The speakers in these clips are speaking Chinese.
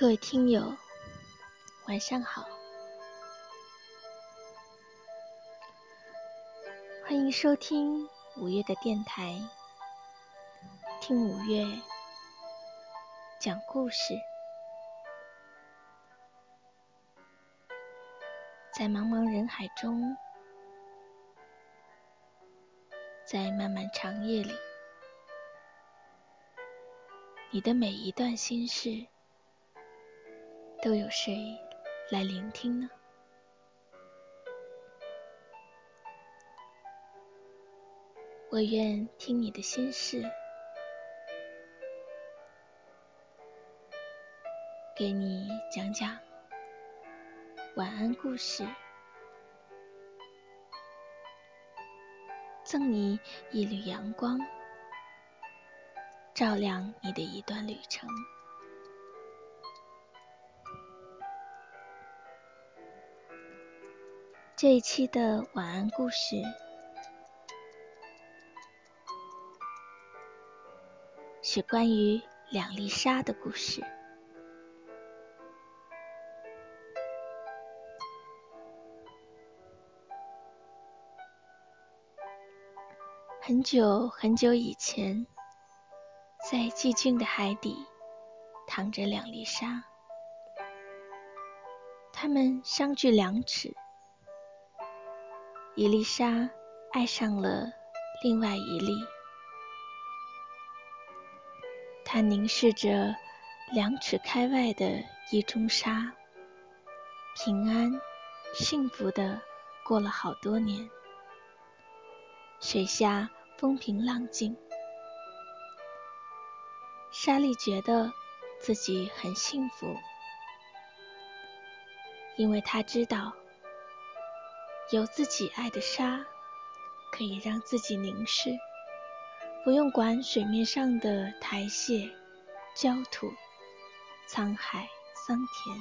各位听友，晚上好，欢迎收听五月的电台，听五月讲故事。在茫茫人海中，在漫漫长夜里，你的每一段心事，都有谁来聆听呢？我愿听你的心事，给你讲讲。晚安故事，赠你一缕阳光，照亮你的一段旅程。这一期的晚安故事是关于两粒沙的故事。很久很久以前，在寂静的海底，躺着两粒沙，它们相距两尺。一粒沙爱上了另外一粒，它凝视着两尺开外的一中沙，平安幸福的过了好多年。水下。风平浪静，莎莉觉得自己很幸福，因为她知道有自己爱的沙可以让自己凝视，不用管水面上的苔屑、焦土、沧海桑田。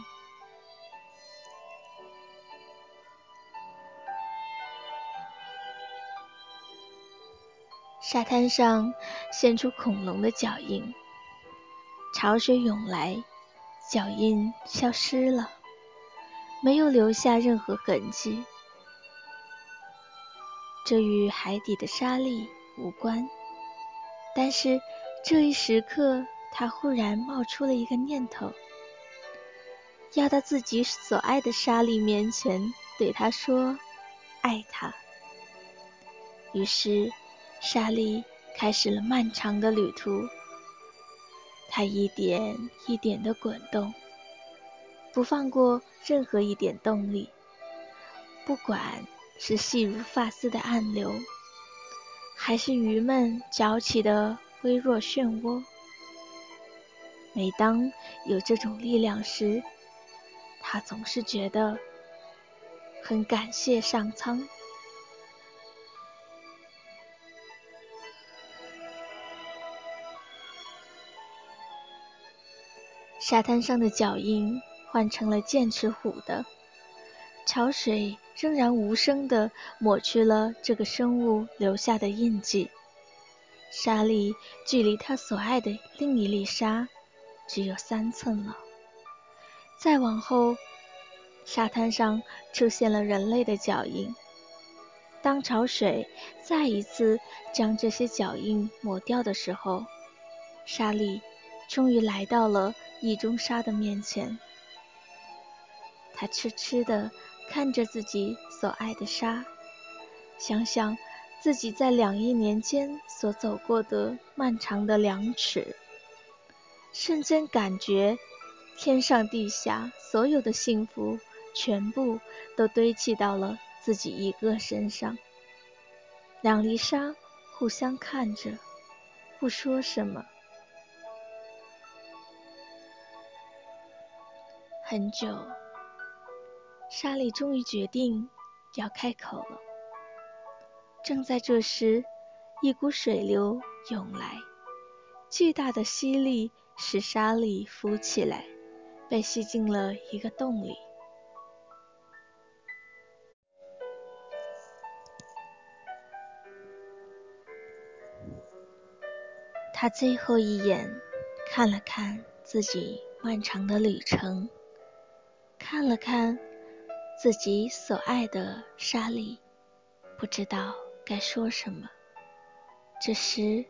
沙滩上现出恐龙的脚印，潮水涌来，脚印消失了，没有留下任何痕迹。这与海底的沙粒无关，但是这一时刻，他忽然冒出了一个念头，要到自己所爱的沙粒面前，对他说：“爱他。”于是。沙粒开始了漫长的旅途，它一点一点的滚动，不放过任何一点动力。不管是细如发丝的暗流，还是鱼们搅起的微弱漩涡，每当有这种力量时，他总是觉得很感谢上苍。沙滩上的脚印换成了剑齿虎的，潮水仍然无声地抹去了这个生物留下的印记。沙粒距离他所爱的另一粒沙只有三寸了。再往后，沙滩上出现了人类的脚印。当潮水再一次将这些脚印抹掉的时候，沙粒终于来到了。意中沙的面前，他痴痴地看着自己所爱的沙，想想自己在两亿年间所走过的漫长的两尺，瞬间感觉天上地下所有的幸福全部都堆砌到了自己一个身上。两粒沙互相看着，不说什么。很久，莎莉终于决定要开口了。正在这时，一股水流涌来，巨大的吸力使莎莉浮起来，被吸进了一个洞里。他最后一眼看了看自己漫长的旅程，看了看自己所爱的沙粒，不知道该说什么。这时，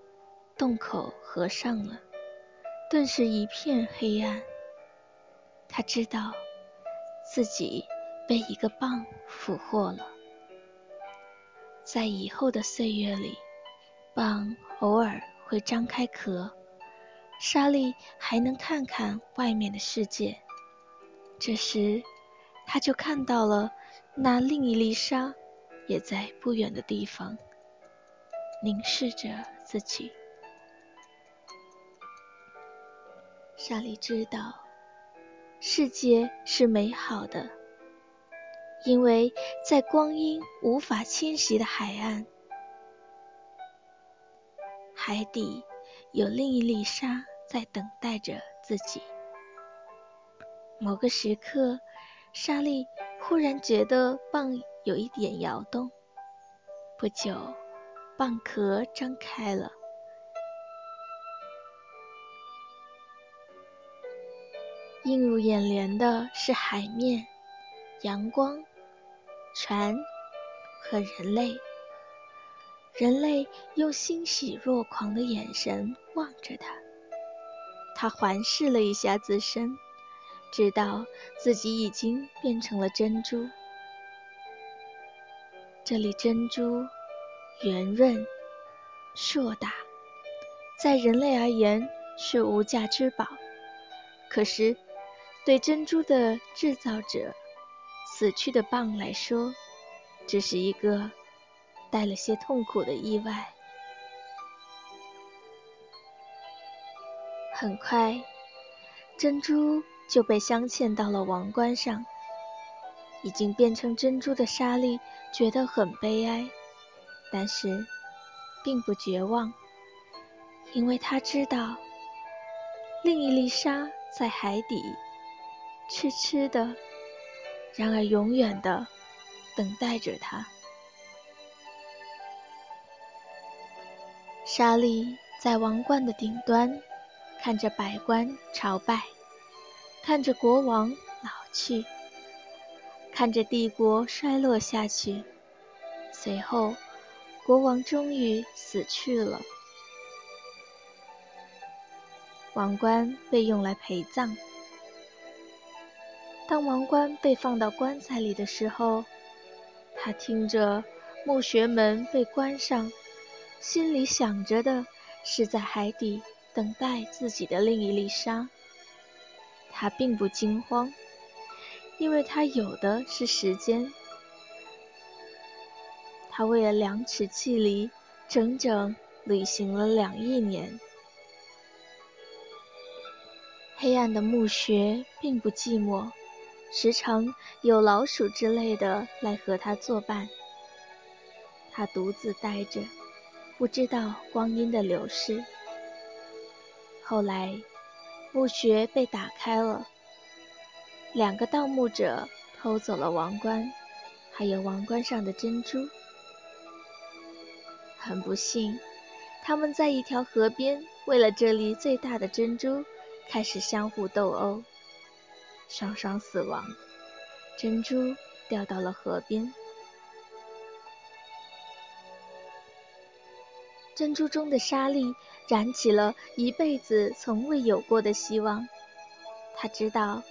洞口合上了，顿时一片黑暗。他知道自己被一个蚌俘获了。在以后的岁月里，蚌偶尔会张开壳。莎莉还能看看外面的世界。这时，他就看到了那另一粒沙，也在不远的地方凝视着自己。莎莉知道，世界是美好的，因为在光阴无法侵袭的海岸，海底。有另一粒沙在等待着自己。某个时刻，莎莉忽然觉得蚌有一点摇动。不久，蚌壳张开了，映入眼帘的是海面、阳光、船和人类。人类用欣喜若狂的眼神望着他，他环视了一下自身，知道自己已经变成了珍珠。这里珍珠圆润硕大，在人类而言是无价之宝，可是对珍珠的制造者——死去的蚌来说，这是一个。带了些痛苦的意外。很快，珍珠就被镶嵌到了王冠上。已经变成珍珠的莎莉觉得很悲哀，但是并不绝望，因为她知道另一粒沙在海底，痴痴的，然而永远的等待着她。莎莉在王冠的顶端，看着百官朝拜，看着国王老去，看着帝国衰落下去。随后，国王终于死去了，王冠被用来陪葬。当王冠被放到棺材里的时候，他听着墓穴门被关上。心里想着的是在海底等待自己的另一粒沙。他并不惊慌，因为他有的是时间。他为了两尺距离，整整旅行了两亿年。黑暗的墓穴并不寂寞，时常有老鼠之类的来和他作伴。他独自待着。不知道光阴的流逝。后来，墓穴被打开了，两个盗墓者偷走了王冠，还有王冠上的珍珠。很不幸，他们在一条河边，为了这粒最大的珍珠，开始相互斗殴，双双死亡，珍珠掉到了河边。珍珠中的沙粒燃起了一辈子从未有过的希望。他知道，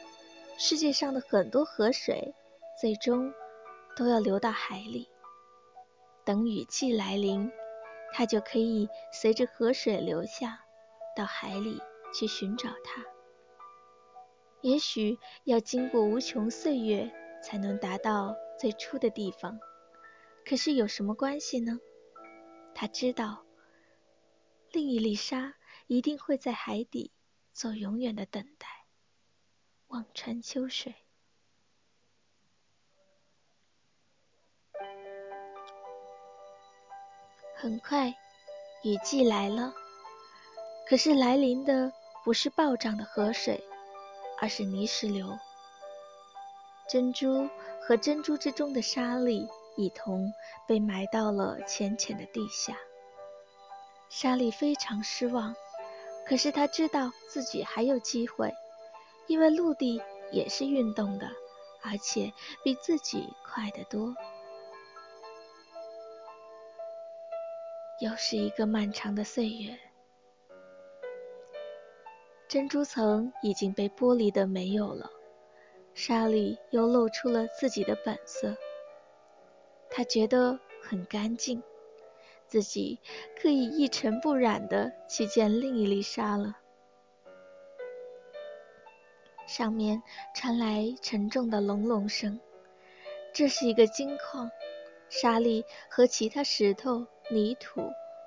世界上的很多河水最终都要流到海里。等雨季来临，他就可以随着河水流下，到海里去寻找它。也许要经过无穷岁月才能达到最初的地方，可是有什么关系呢？他知道。另一粒沙一定会在海底做永远的等待，望穿秋水。很快，雨季来了，可是来临的不是暴涨的河水，而是泥石流。珍珠和珍珠之中的沙粒一同被埋到了浅浅的地下。莎莉非常失望，可是她知道自己还有机会。因为陆地也是运动的，而且比自己快得多。又是一个漫长的岁月，珍珠层已经被剥离的没有了，沙粒又露出了自己的本色。他觉得很干净，自己可以一尘不染的去见另一粒沙了。上面传来沉重的隆隆声，这是一个金矿，沙粒和其他石头、泥土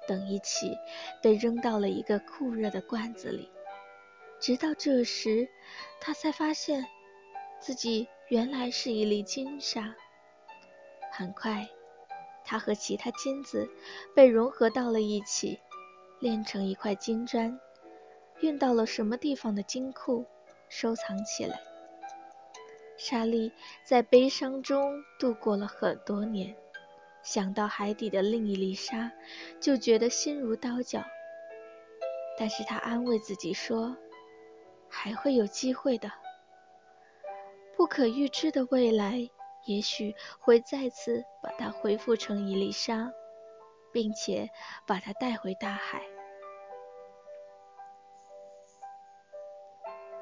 等一起被扔到了一个酷热的罐子里。直到这时，他才发现自己原来是一粒金沙。很快，它和其他金子被融合到了一起，炼成一块金砖，运到了什么地方的金库。收藏起来。莎莉在悲伤中度过了很多年，想到海底的另一粒沙，就觉得心如刀绞。但是她安慰自己说，还会有机会的。不可预知的未来，也许会再次把它恢复成一粒沙，并且把它带回大海。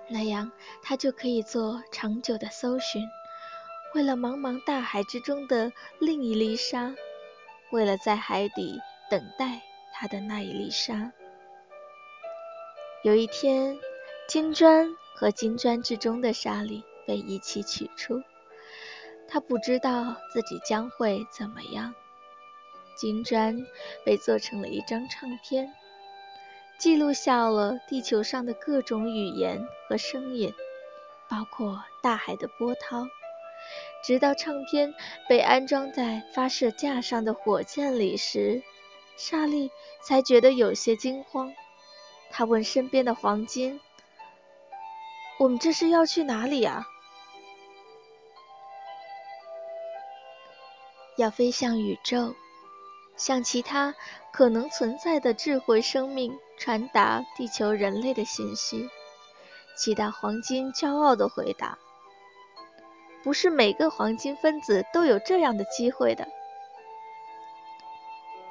那样，他就可以做长久的搜寻，为了茫茫大海之中的另一粒沙，为了在海底等待他的那一粒沙。有一天，金砖和金砖之中的沙粒被一起取出，他不知道自己将会怎么样。金砖被做成了一张唱片。记录下了地球上的各种语言和声音，包括大海的波涛。直到唱片被安装在发射架上的火箭里时，莎莉才觉得有些惊慌。她问身边的黄金：“我们这是要去哪里啊？”“要飞向宇宙。”向其他可能存在的智慧生命传达地球人类的信息。其他黄金骄傲地回答：“不是每个黄金分子都有这样的机会的。”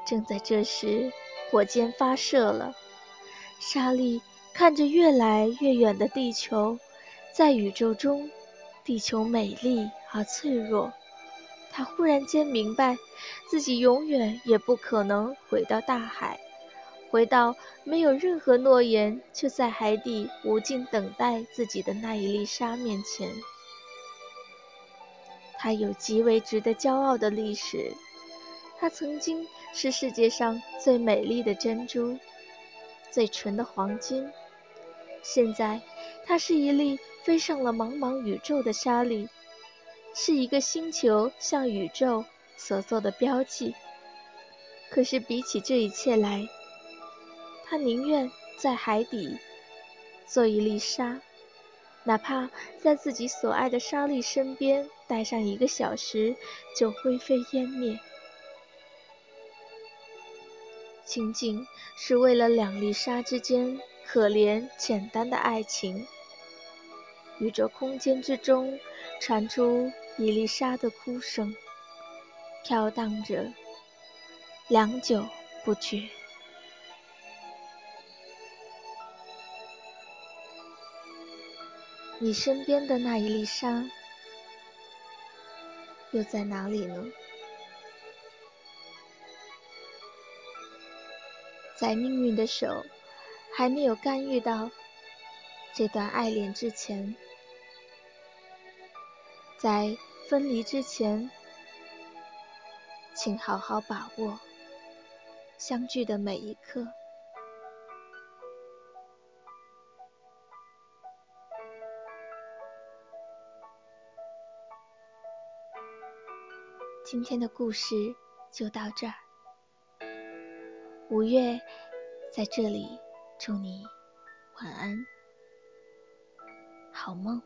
正在这时，火箭发射了。莎莉看着越来越远的地球，在宇宙中，地球美丽而脆弱。他忽然间明白，自己永远也不可能回到大海，回到没有任何诺言却在海底无尽等待自己的那一粒沙面前。他有极为值得骄傲的历史，他曾经是世界上最美丽的珍珠，最纯的黄金。现在，他是一粒飞上了茫茫宇宙的沙粒。是一个星球向宇宙所做的标记。可是比起这一切来，他宁愿在海底做一粒沙，哪怕在自己所爱的沙粒身边待上一个小时就灰飞烟灭，仅仅是为了两粒沙之间可怜简单的爱情。宇宙空间之中传出。伊丽莎的哭声飘荡着，良久不绝。你身边的那一粒沙又在哪里呢？在命运的手还没有干预到这段爱恋之前。在分离之前，请好好把握相聚的每一刻。今天的故事就到这儿，五月在这里祝你晚安，好梦。